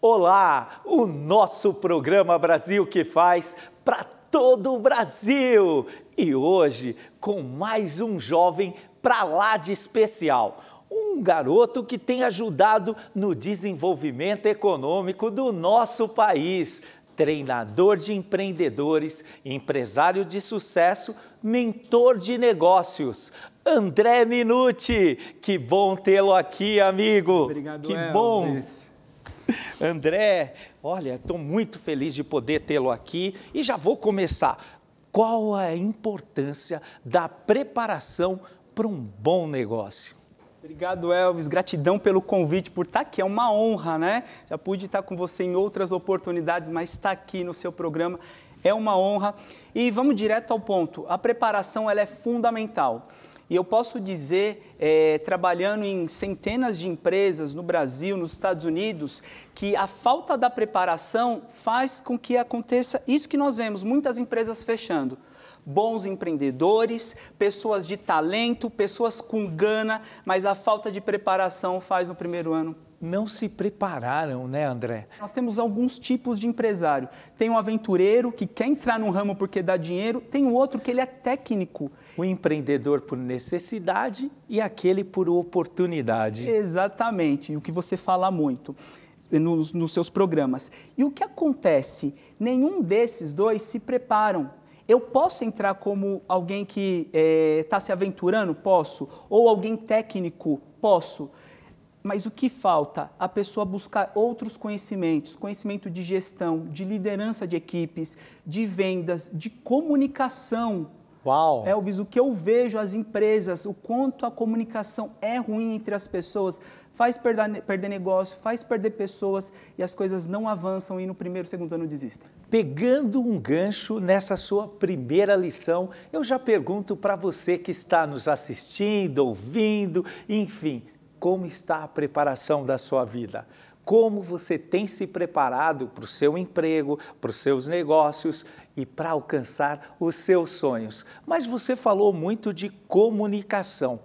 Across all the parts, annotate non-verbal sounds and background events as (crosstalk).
Olá, o nosso programa Brasil que faz para todo o Brasil. E hoje, com mais um jovem para lá de especial. Um garoto que tem ajudado no desenvolvimento econômico do nosso país. Treinador de empreendedores, empresário de sucesso, mentor de negócios. André Minuti, que bom tê-lo aqui, amigo. Obrigado, que Elvis. bom. (laughs) André, olha, estou muito feliz de poder tê-lo aqui e já vou começar. Qual a importância da preparação para um bom negócio? Obrigado, Elvis. Gratidão pelo convite, por estar aqui. É uma honra, né? Já pude estar com você em outras oportunidades, mas estar aqui no seu programa é uma honra. E vamos direto ao ponto. A preparação ela é fundamental. E eu posso dizer, é, trabalhando em centenas de empresas no Brasil, nos Estados Unidos, que a falta da preparação faz com que aconteça isso que nós vemos, muitas empresas fechando. Bons empreendedores, pessoas de talento, pessoas com gana, mas a falta de preparação faz no primeiro ano não se prepararam, né, André? Nós temos alguns tipos de empresário. Tem um aventureiro que quer entrar no ramo porque dá dinheiro, tem o outro que ele é técnico. O empreendedor por necessidade e aquele por oportunidade. Exatamente, o que você fala muito. Nos, nos seus programas. E o que acontece? Nenhum desses dois se preparam eu posso entrar como alguém que está é, se aventurando? Posso. Ou alguém técnico? Posso. Mas o que falta? A pessoa buscar outros conhecimentos, conhecimento de gestão, de liderança de equipes, de vendas, de comunicação. Uau! Elvis, o que eu vejo as empresas, o quanto a comunicação é ruim entre as pessoas, faz perder, perder negócio, faz perder pessoas e as coisas não avançam e no primeiro, segundo ano desistem. Pegando um gancho nessa sua primeira lição, eu já pergunto para você que está nos assistindo, ouvindo, enfim, como está a preparação da sua vida? Como você tem se preparado para o seu emprego, para os seus negócios e para alcançar os seus sonhos? Mas você falou muito de comunicação.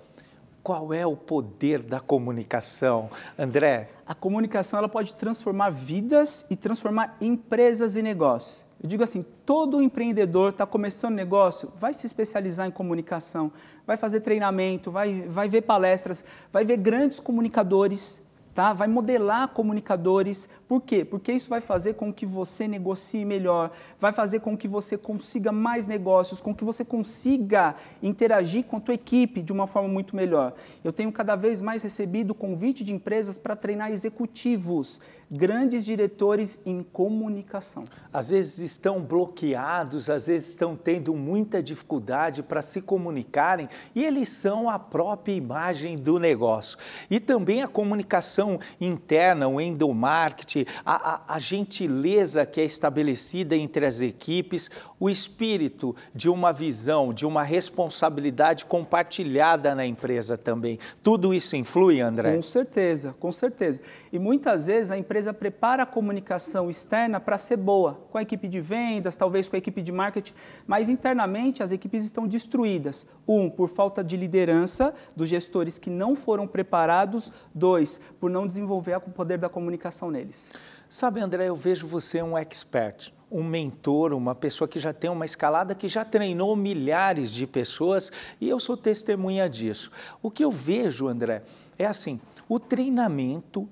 Qual é o poder da comunicação, André? A comunicação ela pode transformar vidas e transformar empresas e negócios. Eu digo assim, todo empreendedor está começando negócio, vai se especializar em comunicação, vai fazer treinamento, vai, vai ver palestras, vai ver grandes comunicadores, tá? vai modelar comunicadores. Por quê? Porque isso vai fazer com que você negocie melhor, vai fazer com que você consiga mais negócios, com que você consiga interagir com a tua equipe de uma forma muito melhor. Eu tenho cada vez mais recebido convite de empresas para treinar executivos, grandes diretores em comunicação. Às vezes estão bloqueados, às vezes estão tendo muita dificuldade para se comunicarem e eles são a própria imagem do negócio. E também a comunicação comunicação interna, o endomarketing, a, a, a gentileza que é estabelecida entre as equipes, o espírito de uma visão, de uma responsabilidade compartilhada na empresa também. Tudo isso influi, André? Com certeza, com certeza. E muitas vezes a empresa prepara a comunicação externa para ser boa, com a equipe de vendas, talvez com a equipe de marketing, mas internamente as equipes estão destruídas. Um, por falta de liderança dos gestores que não foram preparados. Dois, por não desenvolver o poder da comunicação neles. Sabe, André, eu vejo você um expert, um mentor, uma pessoa que já tem uma escalada, que já treinou milhares de pessoas e eu sou testemunha disso. O que eu vejo, André, é assim: o treinamento,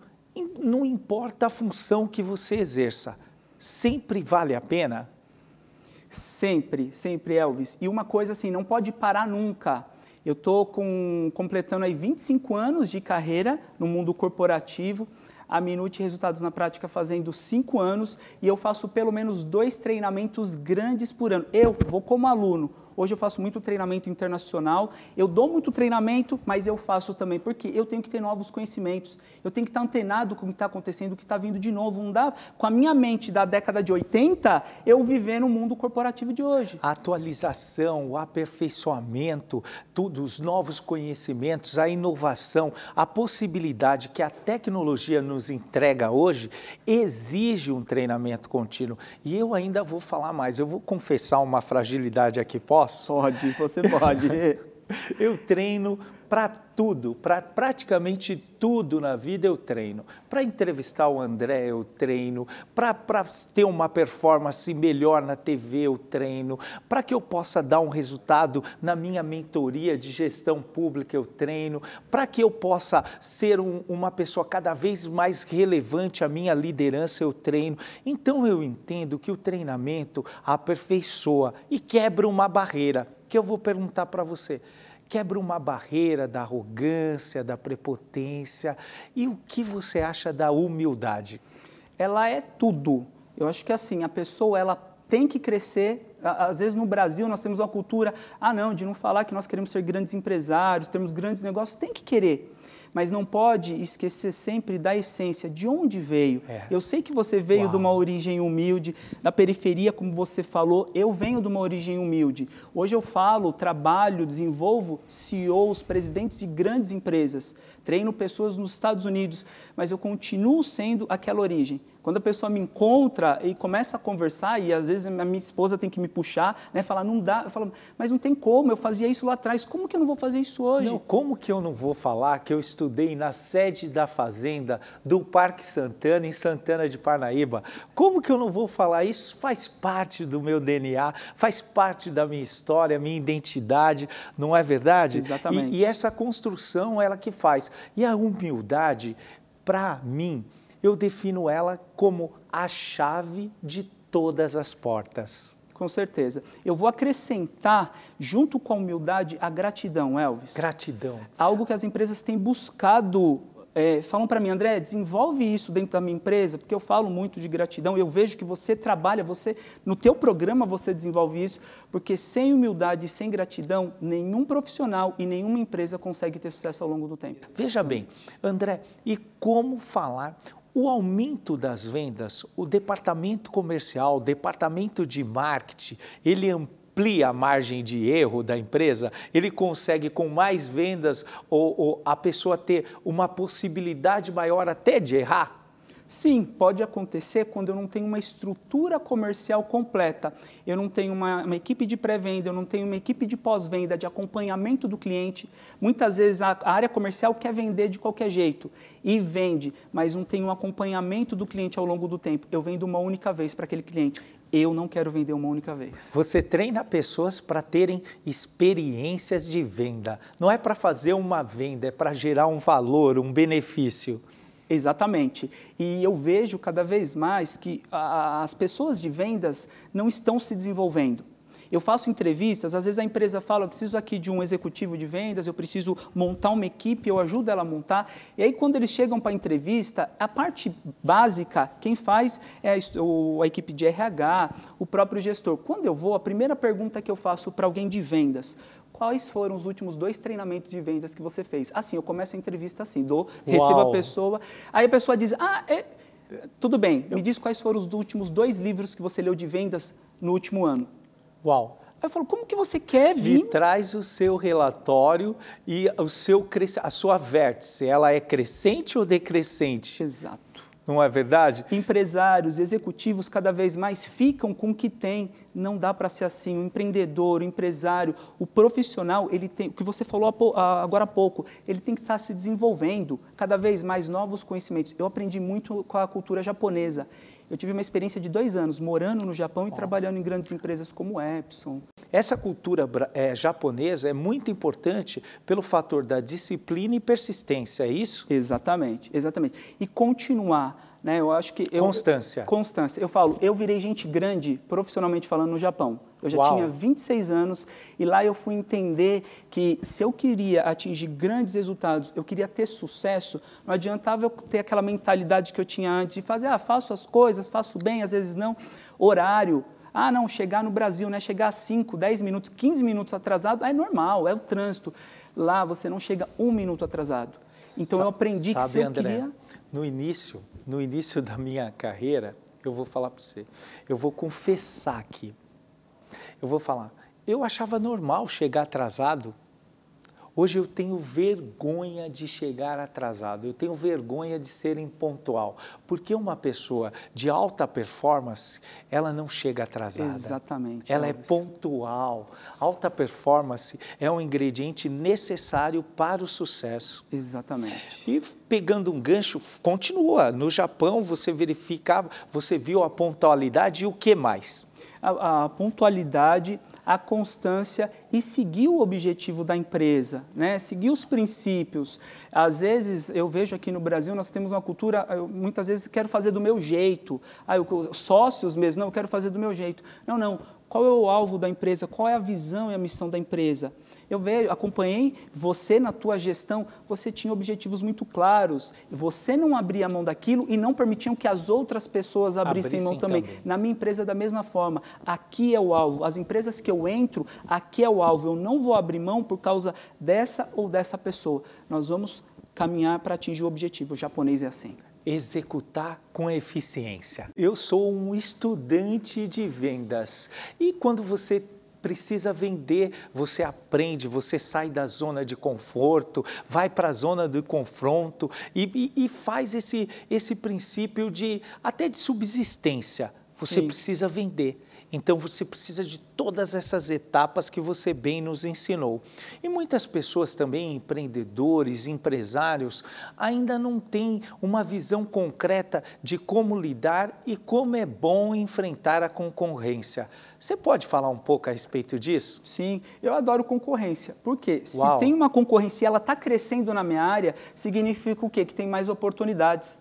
não importa a função que você exerça, sempre vale a pena? Sempre, sempre, Elvis. E uma coisa assim, não pode parar nunca. Eu estou completando aí 25 anos de carreira no mundo corporativo, a Minute Resultados na Prática fazendo 5 anos e eu faço pelo menos dois treinamentos grandes por ano. Eu vou como aluno, Hoje eu faço muito treinamento internacional, eu dou muito treinamento, mas eu faço também, porque eu tenho que ter novos conhecimentos, eu tenho que estar antenado com o que está acontecendo, o que está vindo de novo. Não dá, com a minha mente da década de 80, eu viver no mundo corporativo de hoje. A atualização, o aperfeiçoamento, tudo, os novos conhecimentos, a inovação, a possibilidade que a tecnologia nos entrega hoje, exige um treinamento contínuo. E eu ainda vou falar mais, eu vou confessar uma fragilidade aqui, posso? Pode, você pode. (laughs) (laughs) Eu treino para tudo, para praticamente tudo na vida eu treino. Para entrevistar o André eu treino, para ter uma performance melhor na TV eu treino, para que eu possa dar um resultado na minha mentoria de gestão pública eu treino, para que eu possa ser um, uma pessoa cada vez mais relevante a minha liderança eu treino. Então eu entendo que o treinamento aperfeiçoa e quebra uma barreira que eu vou perguntar para você quebra uma barreira da arrogância, da prepotência. E o que você acha da humildade? Ela é tudo. Eu acho que assim, a pessoa ela tem que crescer. Às vezes no Brasil nós temos uma cultura, ah não, de não falar que nós queremos ser grandes empresários, temos grandes negócios, tem que querer mas não pode esquecer sempre da essência, de onde veio. É. Eu sei que você veio Uau. de uma origem humilde, da periferia, como você falou, eu venho de uma origem humilde. Hoje eu falo, trabalho, desenvolvo CEOs, presidentes de grandes empresas, treino pessoas nos Estados Unidos, mas eu continuo sendo aquela origem. Quando a pessoa me encontra e começa a conversar, e às vezes a minha esposa tem que me puxar, né, falar, não dá, eu falo, mas não tem como, eu fazia isso lá atrás, como que eu não vou fazer isso hoje? Não, como que eu não vou falar que eu estudei na sede da fazenda do Parque Santana, em Santana de Parnaíba? Como que eu não vou falar isso? Faz parte do meu DNA, faz parte da minha história, minha identidade, não é verdade? Exatamente. E, e essa construção, ela que faz. E a humildade, para mim, eu defino ela como a chave de todas as portas. Com certeza. Eu vou acrescentar, junto com a humildade, a gratidão, Elvis. Gratidão. Algo que as empresas têm buscado é, falam para mim, André, desenvolve isso dentro da minha empresa, porque eu falo muito de gratidão, eu vejo que você trabalha, você no teu programa você desenvolve isso, porque sem humildade e sem gratidão, nenhum profissional e nenhuma empresa consegue ter sucesso ao longo do tempo. Veja bem, André, e como falar o aumento das vendas, o departamento comercial, o departamento de marketing, ele amplia a margem de erro da empresa, ele consegue com mais vendas ou, ou a pessoa ter uma possibilidade maior até de errar? Sim, pode acontecer quando eu não tenho uma estrutura comercial completa, eu não tenho uma, uma equipe de pré-venda, eu não tenho uma equipe de pós-venda, de acompanhamento do cliente. Muitas vezes a, a, área comercial quer vender de qualquer jeito e vende, mas não tem um acompanhamento do cliente ao longo do tempo. Eu vendo uma única vez para aquele cliente. Eu não quero vender uma única vez. Você treina pessoas para terem experiências de venda. Não é para fazer uma venda, é para gerar um valor, um benefício. Exatamente. E eu vejo cada vez mais que a, as pessoas de vendas não estão se desenvolvendo. Eu faço entrevistas, às vezes a empresa fala, eu preciso aqui de um executivo de vendas, eu preciso montar uma equipe, eu ajudo ela a montar. E aí, quando eles chegam para a entrevista, a parte básica, quem faz é a, a equipe de RH, o próprio gestor. Quando eu vou, a primeira pergunta que eu faço para alguém de vendas, quais foram os últimos dois treinamentos de vendas que você fez? Assim, eu começo a entrevista assim, dou, recebo a pessoa, aí a pessoa diz, ah, é, tudo bem, me diz quais foram os últimos dois livros que você leu de vendas no último ano. Uau! Aí eu falo, como que você quer vir? Me traz o seu relatório e o seu, a sua vértice, ela é crescente ou decrescente? Exato. Não é verdade? Empresários, executivos cada vez mais ficam com o que tem. Não dá para ser assim. O empreendedor, o empresário, o profissional, ele tem, o que você falou agora há pouco, ele tem que estar se desenvolvendo cada vez mais novos conhecimentos. Eu aprendi muito com a cultura japonesa. Eu tive uma experiência de dois anos morando no Japão e oh. trabalhando em grandes empresas como Epson. Essa cultura é, japonesa é muito importante pelo fator da disciplina e persistência, é isso? Exatamente, exatamente. E continuar né? Eu acho que eu, constância. Constância. Eu falo, eu virei gente grande profissionalmente falando no Japão. Eu já Uau. tinha 26 anos e lá eu fui entender que se eu queria atingir grandes resultados, eu queria ter sucesso, não adiantava eu ter aquela mentalidade que eu tinha antes de fazer, ah, faço as coisas, faço bem, às vezes não. Horário. Ah, não, chegar no Brasil, né? Chegar a 5, 10 minutos, 15 minutos atrasado, é normal, é o trânsito. Lá você não chega um minuto atrasado. Então eu aprendi Sabe, que se eu André, queria... No início, no início da minha carreira, eu vou falar para você, eu vou confessar aqui. Eu vou falar, eu achava normal chegar atrasado. Hoje eu tenho vergonha de chegar atrasado, eu tenho vergonha de ser impontual, porque uma pessoa de alta performance, ela não chega atrasada. Exatamente. Ela é pontual. Alta performance é um ingrediente necessário para o sucesso. Exatamente. E pegando um gancho, continua. No Japão você verificava, você viu a pontualidade e o que mais? a, a pontualidade, a constância e seguir o objetivo da empresa, né? seguir os princípios. Às vezes, eu vejo aqui no Brasil, nós temos uma cultura, eu, muitas vezes quero fazer do meu jeito, ah, eu, sócios mesmo, não, eu quero fazer do meu jeito. Não, não, qual é o alvo da empresa, qual é a visão e a missão da empresa? Eu vejo, acompanhei você na tua gestão, você tinha objetivos muito claros. Você não abria mão daquilo e não permitiam que as outras pessoas abrissem, abrissem mão também. também. Na minha empresa da mesma forma. Aqui é o alvo. As empresas que eu entro, aqui é o alvo. Eu não vou abrir mão por causa dessa ou dessa pessoa. Nós vamos caminhar para atingir o objetivo. O japonês é assim executar com eficiência. Eu sou um estudante de vendas e quando você precisa vender, você aprende, você sai da zona de conforto, vai para a zona do confronto e, e, e, faz esse, esse princípio de até de subsistência. Você Sim. precisa vender. Então você precisa de todas essas etapas que você bem nos ensinou. E muitas pessoas também, empreendedores, empresários, ainda não têm uma visão concreta de como lidar e como é bom enfrentar a concorrência. Você pode falar um pouco a respeito disso? Sim, eu adoro concorrência. Porque se tem uma concorrência e ela está crescendo na minha área, significa o quê? Que tem mais oportunidades.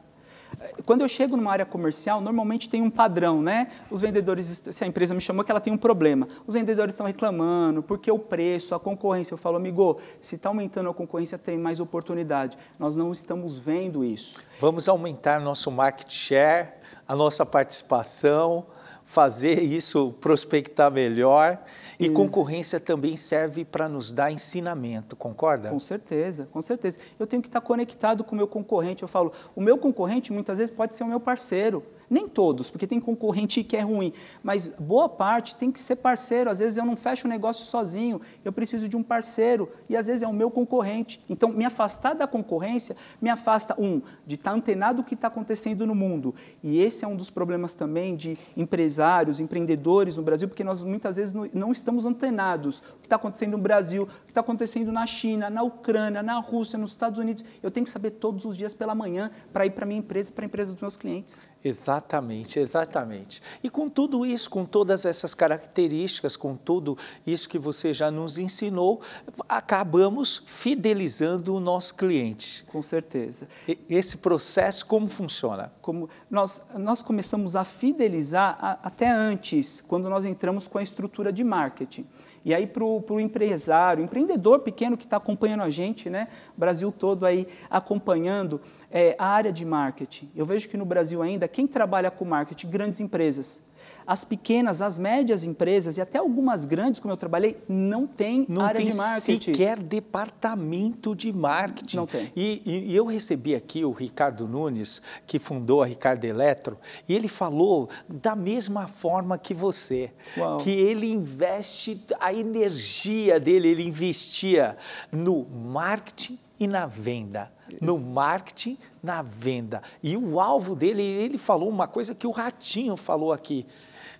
Quando eu chego numa área comercial, normalmente tem um padrão, né? Os vendedores, se a empresa me chamou que ela tem um problema, os vendedores estão reclamando, porque o preço, a concorrência. Eu falo, amigo, se está aumentando a concorrência, tem mais oportunidade. Nós não estamos vendo isso. Vamos aumentar nosso market share, a nossa participação, fazer isso prospectar melhor. E concorrência também serve para nos dar ensinamento, concorda? Com certeza, com certeza. Eu tenho que estar conectado com o meu concorrente. Eu falo, o meu concorrente muitas vezes pode ser o meu parceiro. Nem todos, porque tem concorrente que é ruim, mas boa parte tem que ser parceiro. Às vezes eu não fecho o negócio sozinho, eu preciso de um parceiro e às vezes é o meu concorrente. Então, me afastar da concorrência me afasta, um, de estar antenado o que está acontecendo no mundo. E esse é um dos problemas também de empresários, empreendedores no Brasil, porque nós muitas vezes não estamos antenados. O que está acontecendo no Brasil, o que está acontecendo na China, na Ucrânia, na Rússia, nos Estados Unidos. Eu tenho que saber todos os dias pela manhã para ir para a minha empresa, para a empresa dos meus clientes. Exatamente, exatamente. E com tudo isso, com todas essas características, com tudo isso que você já nos ensinou, acabamos fidelizando o nosso cliente. Com certeza. E esse processo como funciona? Como nós, nós começamos a fidelizar a, até antes, quando nós entramos com a estrutura de marketing. E aí para o empresário, empreendedor pequeno que está acompanhando a gente, né? Brasil todo aí acompanhando é, a área de marketing. Eu vejo que no Brasil ainda, quem trabalha com marketing, grandes empresas, as pequenas, as médias empresas e até algumas grandes, como eu trabalhei, não tem não área tem de marketing. sequer departamento de marketing. Não tem. E, e, e, eu recebi aqui o Ricardo Nunes, que fundou a Ricardo Eletro, e ele falou da mesma forma que você, Uau. que ele investe a energia dele, ele investia no marketing e na venda. Isso. No marketing, na venda. E o alvo dele, ele falou uma coisa que o Ratinho falou aqui.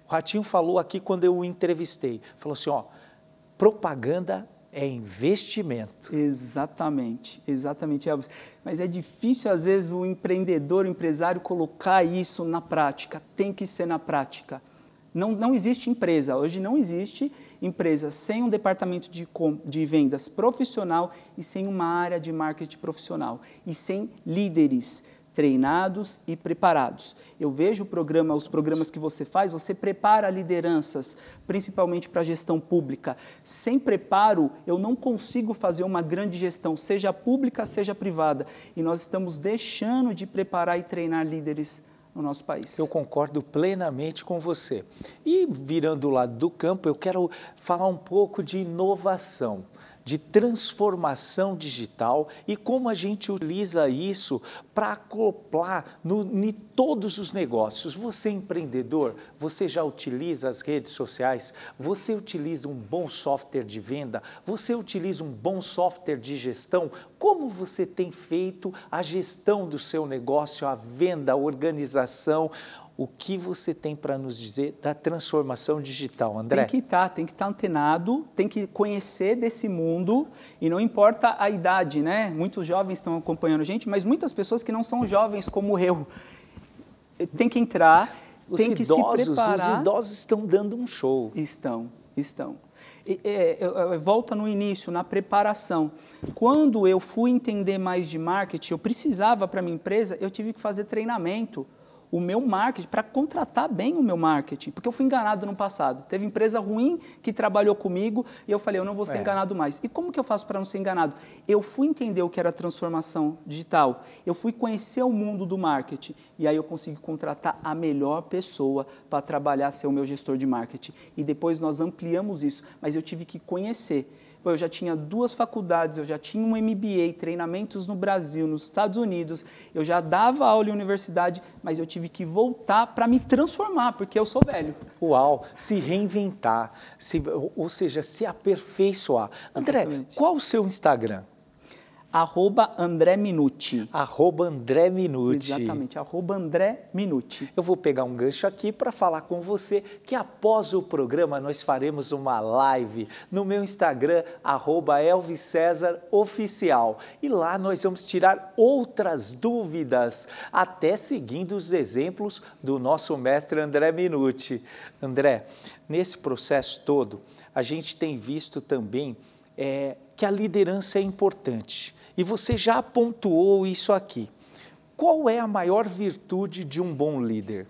O Ratinho falou aqui quando eu o entrevistei. Falou assim, ó, propaganda é investimento. Exatamente, exatamente, Elvis. Mas é difícil, às vezes, o empreendedor, o empresário, colocar isso na prática. Tem que ser na prática. Não, não existe empresa, hoje não existe empresa sem um departamento de, de vendas profissional e sem uma área de marketing profissional e sem líderes treinados e preparados. Eu vejo o programa, os programas que você faz, você prepara lideranças, principalmente para a gestão pública. Sem preparo, eu não consigo fazer uma grande gestão, seja pública, seja privada. E nós estamos deixando de preparar e treinar líderes no nosso país. Eu concordo plenamente com você. E virando o lado do campo, eu quero falar um pouco de inovação. De transformação digital e como a gente utiliza isso para acoplar no, em todos os negócios. Você é empreendedor, você já utiliza as redes sociais, você utiliza um bom software de venda, você utiliza um bom software de gestão. Como você tem feito a gestão do seu negócio, a venda, a organização? O que você tem para nos dizer da transformação digital, André? Tem que estar, tá, tem que estar tá antenado, tem que conhecer desse mundo e não importa a idade, né? Muitos jovens estão acompanhando a gente, mas muitas pessoas que não são jovens como eu. Tem que entrar, os tem que idosos, se preparar. Os idosos estão dando um show. Estão, estão. E, é, volta no início, na preparação. Quando eu fui entender mais de marketing, eu precisava para minha empresa, eu tive que fazer treinamento o meu marketing, para contratar bem o meu marketing, porque eu fui enganado no passado. Teve empresa ruim que trabalhou comigo e eu falei, eu não vou ser é. enganado mais. E como que eu faço para não ser enganado? Eu fui entender o que era transformação digital, eu fui conhecer o mundo do marketing e aí eu consegui contratar a melhor pessoa para trabalhar, ser o meu gestor de marketing. E depois nós ampliamos isso, mas eu tive que conhecer eu já tinha duas faculdades, eu já tinha um MBA, treinamentos no Brasil, nos Estados Unidos, eu já dava aula em universidade, mas eu tive que voltar para me transformar, porque eu sou velho. Uau, se reinventar, se, ou seja, se aperfeiçoar. André, Exatamente. qual o seu Instagram? Arroba André Minuti. Arroba André Minuti. Exatamente, arroba André Minuti. Eu vou pegar um gancho aqui para falar com você que após o programa nós faremos uma live no meu Instagram, arroba Elvis César Oficial. E lá nós vamos tirar outras dúvidas, até seguindo os exemplos do nosso mestre André Minuti. André, nesse processo todo, a gente tem visto também é, que a liderança é importante. E você já pontuou isso aqui. Qual é a maior virtude de um bom líder?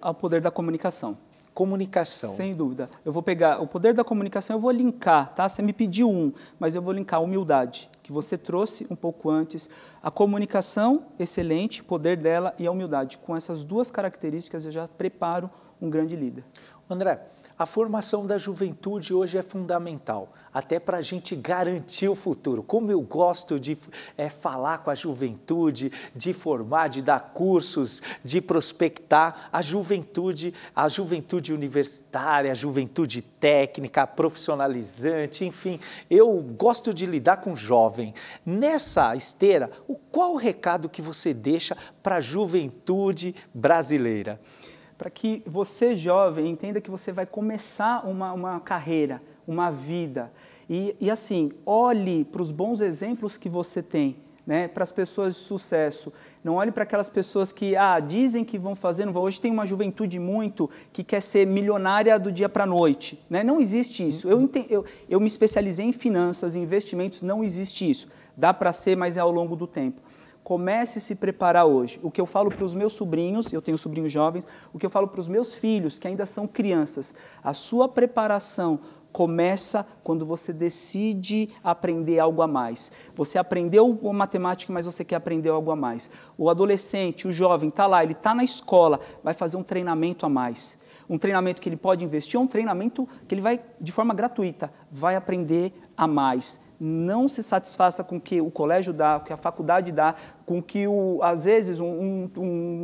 O poder da comunicação. Comunicação. Sem dúvida. Eu vou pegar o poder da comunicação, eu vou linkar, tá? Você me pediu um, mas eu vou linkar a humildade, que você trouxe um pouco antes. A comunicação, excelente, poder dela e a humildade. Com essas duas características, eu já preparo um grande líder. André, a formação da juventude hoje é fundamental, até para a gente garantir o futuro. Como eu gosto de é, falar com a juventude, de formar, de dar cursos, de prospectar a juventude, a juventude universitária, a juventude técnica, profissionalizante, enfim, eu gosto de lidar com jovem. Nessa esteira, qual o recado que você deixa para a juventude brasileira? Para que você, jovem, entenda que você vai começar uma, uma carreira, uma vida. E, e assim, olhe para os bons exemplos que você tem, né, para as pessoas de sucesso. Não olhe para aquelas pessoas que ah, dizem que vão fazer, não vão. Hoje tem uma juventude muito que quer ser milionária do dia para a noite. Né? Não existe isso. Eu, eu, eu me especializei em finanças, em investimentos, não existe isso. Dá para ser, mas é ao longo do tempo comece a se preparar hoje. O que eu falo para os meus sobrinhos, eu tenho sobrinhos jovens, o que eu falo para os meus filhos, que ainda são crianças, a sua preparação começa quando você decide aprender algo a mais. Você aprendeu matemática, mas você quer aprender algo a mais. O adolescente, o jovem, está lá, ele está na escola, vai fazer um treinamento a mais. Um treinamento que ele pode investir, ou um treinamento que ele vai, de forma gratuita, vai aprender a mais não se satisfaça com o que o colégio dá, o que a faculdade dá, com o que, o, às vezes, um, um,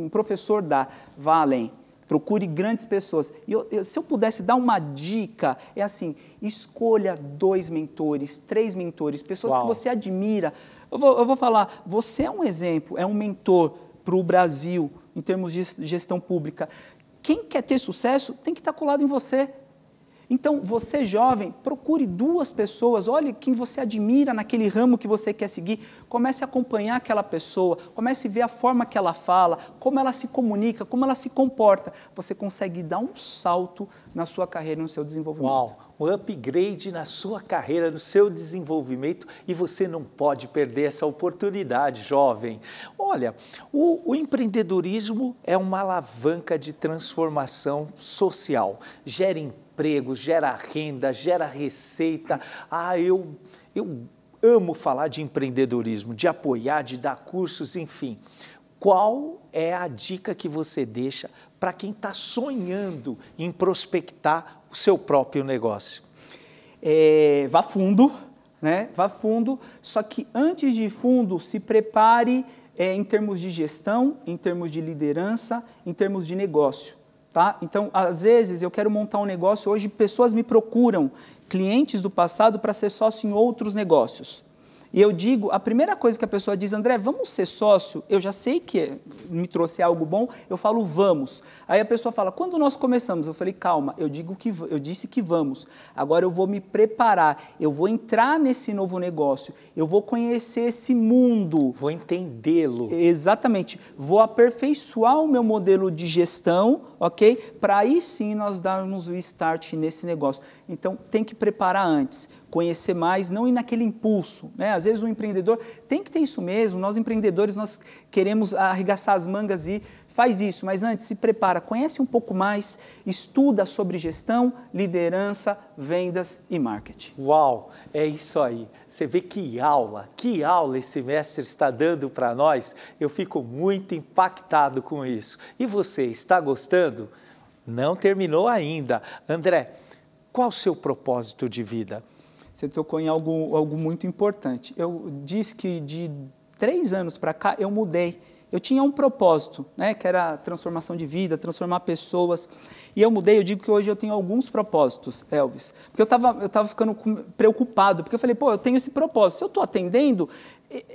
um professor dá. Vá além. Procure grandes pessoas. E eu, eu, se eu pudesse dar uma dica, é assim: escolha dois mentores, três mentores, pessoas Uau. que você admira. Eu vou, eu vou falar, você é um exemplo, é um mentor para o Brasil em termos de gestão pública. Quem quer ter sucesso tem que estar colado em você. Então, você jovem, procure duas pessoas, olhe quem você admira naquele ramo que você quer seguir, comece a acompanhar aquela pessoa, comece a ver a forma que ela fala, como ela se comunica, como ela se comporta. Você consegue dar um salto na sua carreira, no seu desenvolvimento. Uau, um upgrade na sua carreira, no seu desenvolvimento e você não pode perder essa oportunidade, jovem. Olha, o, o empreendedorismo é uma alavanca de transformação social, gera emprego, gera renda, gera receita. Ah, eu, eu amo falar de empreendedorismo, de apoiar, de dar cursos, enfim. Qual é a dica que você deixa para quem está sonhando em prospectar o seu próprio negócio? é, vá fundo, né? Vá fundo, só que antes de fundo, se prepare é, em termos de gestão, em termos de liderança, em termos de negócio. Tá? Então, às vezes, eu quero montar um negócio, hoje pessoas me procuram, clientes do passado, para ser sócio em outros negócios. E eu digo, a primeira coisa que a pessoa diz, André, vamos ser sócio? Eu já sei que me trouxe algo bom, eu falo vamos. Aí a pessoa fala, quando nós começamos? Eu falei, calma, eu digo que eu disse que vamos. Agora eu vou me preparar, eu vou entrar nesse novo negócio, eu vou conhecer esse mundo. Vou entendê-lo. Exatamente. Vou aperfeiçoar o meu modelo de gestão, ok? Para aí sim nós darmos o start nesse negócio. Então tem que preparar antes conhecer mais, não ir naquele impulso. Né? Às vezes o empreendedor tem que ter isso mesmo, nós empreendedores nós queremos arregaçar as mangas e faz isso, mas antes se prepara, conhece um pouco mais, estuda sobre gestão, liderança, vendas e marketing. Uau, é isso aí. Você vê que aula, que aula esse mestre está dando para nós. Eu fico muito impactado com isso. E você, está gostando? Não terminou ainda. André, qual o seu propósito de vida? você tocou em algo, algo muito importante. Eu disse que de três anos para cá eu mudei. Eu tinha um propósito, né, que era transformação de vida, transformar pessoas. E eu mudei, eu digo que hoje eu tenho alguns propósitos, Elvis. Porque eu estava eu tava ficando preocupado, porque eu falei, pô, eu tenho esse propósito. Se eu estou atendendo,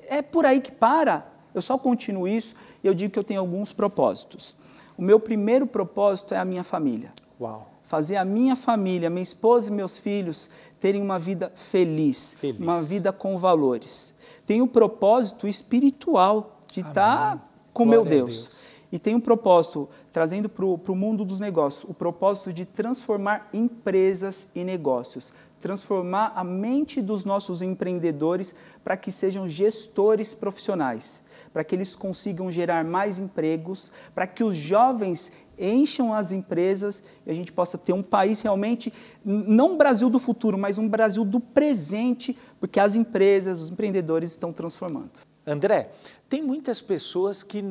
é por aí que para. Eu só continuo isso e eu digo que eu tenho alguns propósitos. O meu primeiro propósito é a minha família. Uau fazer a minha família, minha esposa e meus filhos terem uma vida feliz, feliz. uma vida com valores. Tem o um propósito espiritual de estar tá com Glória meu Deus. Deus. E tem um propósito, trazendo para o mundo dos negócios, o propósito de transformar empresas e negócios, transformar a mente dos nossos empreendedores para que sejam gestores profissionais, para que eles consigam gerar mais empregos, para que os jovens encham as empresas e a gente possa ter um país realmente, não um Brasil do futuro, mas um Brasil do presente, porque as empresas, os empreendedores estão transformando. André, tem muitas pessoas que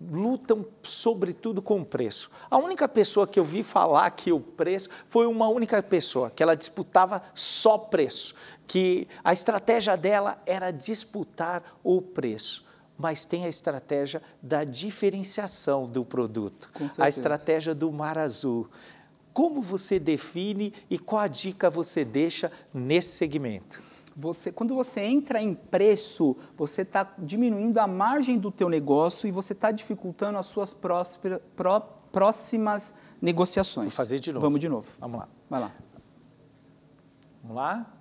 lutam sobretudo com o preço. A única pessoa que eu vi falar que o preço foi uma única pessoa, que ela disputava só preço, que a estratégia dela era disputar o preço mas tem a estratégia da diferenciação do produto, a estratégia do mar azul. Como você define e qual a dica você deixa nesse segmento? Você, quando você entra em preço, você está diminuindo a margem do teu negócio e você está dificultando as suas próspera, pró, próximas negociações. Vou fazer de novo. Vamos de novo. Vamos lá. Vai lá. Vamos lá.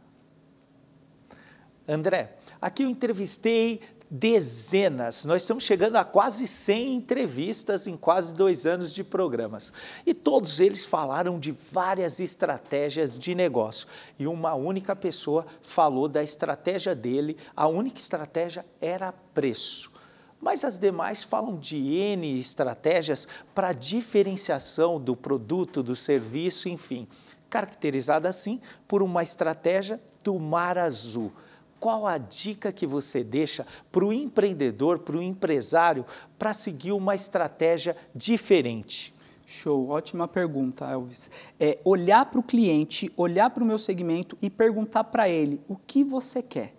André, aqui eu entrevistei dezenas, nós estamos chegando a quase 100 entrevistas em quase dois anos de programas. E todos eles falaram de várias estratégias de negócio. E uma única pessoa falou da estratégia dele, a única estratégia era preço. Mas as demais falam de N estratégias para diferenciação do produto, do serviço, enfim, caracterizada assim por uma estratégia do mar azul qual a dica que você deixa para o empreendedor, para o empresário, para seguir uma estratégia diferente? Show, ótima pergunta, Elvis. É olhar para o cliente, olhar para o meu segmento e perguntar para ele o que você quer.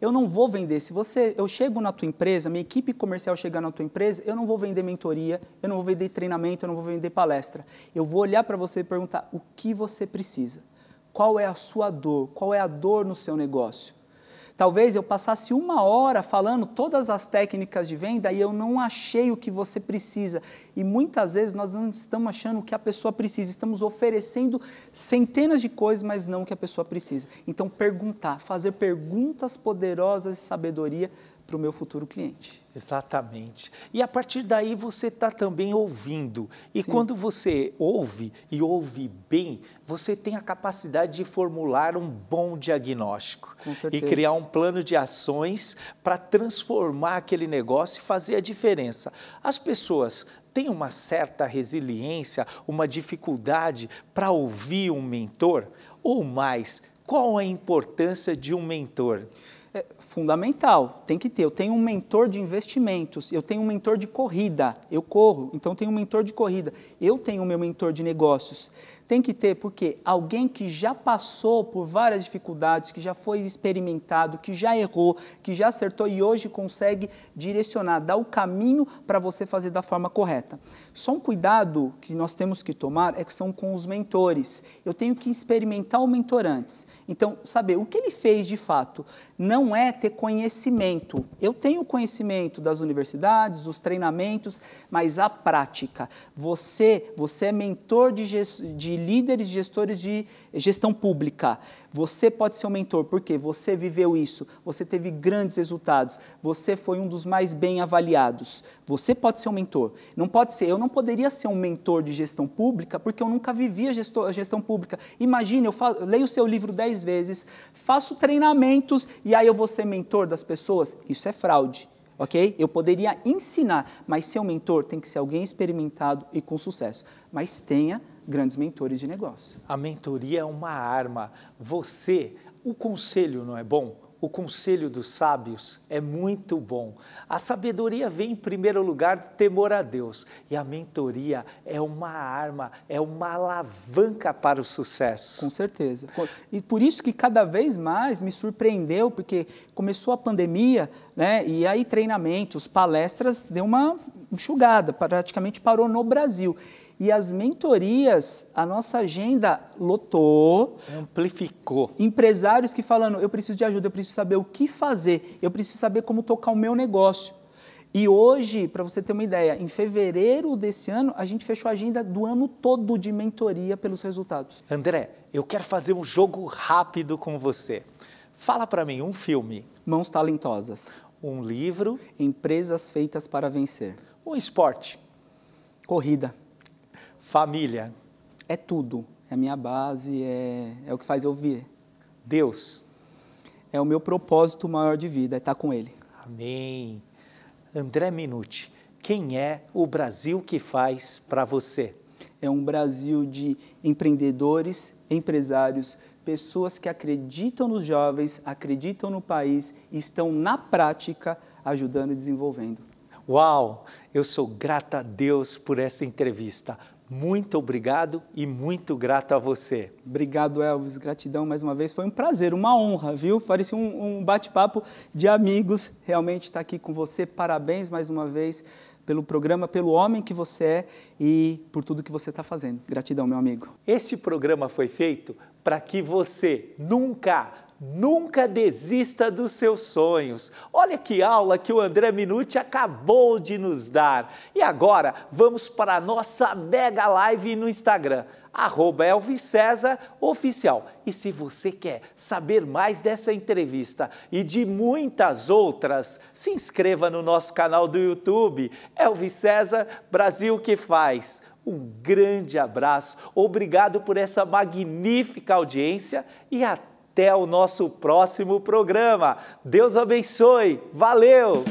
Eu não vou vender. Se você, eu chego na tua empresa, minha equipe comercial chegar na tua empresa, eu não vou vender mentoria, eu não vou vender treinamento, eu não vou vender palestra. Eu vou olhar para você e perguntar o que você precisa. Qual é a sua dor? Qual é a dor no seu negócio? Talvez eu passasse uma hora falando todas as técnicas de venda e eu não achei o que você precisa. E muitas vezes nós não estamos achando o que a pessoa precisa, estamos oferecendo centenas de coisas, mas não o que a pessoa precisa. Então, perguntar, fazer perguntas poderosas de sabedoria para o meu futuro cliente. Exatamente. E a partir daí você está também ouvindo. E Sim. quando você ouve e ouve bem, você tem a capacidade de formular um bom diagnóstico e criar um plano de ações para transformar aquele negócio e fazer a diferença. As pessoas têm uma certa resiliência, uma dificuldade para ouvir um mentor? Ou mais, qual a importância de um mentor? Fundamental, tem que ter. Eu tenho um mentor de investimentos, eu tenho um mentor de corrida, eu corro, então tenho um mentor de corrida. Eu tenho o meu mentor de negócios. Tem que ter, porque alguém que já passou por várias dificuldades, que já foi experimentado, que já errou, que já acertou e hoje consegue direcionar, dar o caminho para você fazer da forma correta. Só um cuidado que nós temos que tomar é que são com os mentores. Eu tenho que experimentar o mentor antes. Então, saber o que ele fez de fato não é ter conhecimento. Eu tenho conhecimento das universidades, dos treinamentos, mas a prática. Você, você é mentor de, de líderes, gestores de gestão pública. Você pode ser um mentor porque você viveu isso, você teve grandes resultados, você foi um dos mais bem avaliados. Você pode ser um mentor. Não pode ser, eu não poderia ser um mentor de gestão pública porque eu nunca vivi a, a gestão pública. Imagine, eu, eu leio o seu livro dez vezes, faço treinamentos e aí eu vou ser mentor das pessoas. Isso é fraude ok? Eu poderia ensinar, mas ser um mentor tem que ser alguém experimentado e com sucesso. Mas tenha grandes mentores de negócio. A mentoria é uma arma. Você, o conselho não é bom? O conselho dos sábios é muito bom. A sabedoria vem em primeiro lugar do temor a Deus. E a mentoria é uma arma, é uma alavanca para o sucesso. Com certeza. E por isso que cada vez mais me surpreendeu, porque começou a pandemia, né? E aí treinamentos, palestras, deu uma enxugada, praticamente parou no Brasil. E as mentorias, a nossa agenda lotou. Amplificou. Empresários que falando, eu preciso de ajuda, eu preciso saber o que fazer, eu preciso saber como tocar o meu negócio. E hoje, para você ter uma ideia, em fevereiro desse ano, a gente fechou a agenda do ano todo de mentoria pelos resultados. André, eu quero fazer um jogo rápido com você. Fala para mim um filme. Mãos Talentosas. Um livro. Empresas Feitas para Vencer. Um esporte. Corrida. Família. É tudo. É a minha base, é, é o que faz eu vir. Deus. É o meu propósito maior de vida, é estar com Ele. Amém. André Minuti, quem é o Brasil que faz para você? É um Brasil de empreendedores, empresários, pessoas que acreditam nos jovens, acreditam no país e estão na prática ajudando e desenvolvendo. Uau! Eu sou grata a Deus por essa entrevista. Muito obrigado e muito grato a você. Obrigado, Elvis. Gratidão mais uma vez. Foi um prazer, uma honra, viu? Parecia um, um bate-papo de amigos. Realmente estar aqui com você. Parabéns mais uma vez pelo programa, pelo homem que você é e por tudo que você está fazendo. Gratidão, meu amigo. Este programa foi feito para que você nunca Nunca desista dos seus sonhos. Olha que aula que o André Minuti acabou de nos dar. E agora vamos para a nossa mega live no Instagram, arroba Elvis César Oficial. E se você quer saber mais dessa entrevista e de muitas outras, se inscreva no nosso canal do YouTube, Elvis César Brasil que faz. Um grande abraço, obrigado por essa magnífica audiência e até até o nosso próximo programa. Deus abençoe. Valeu!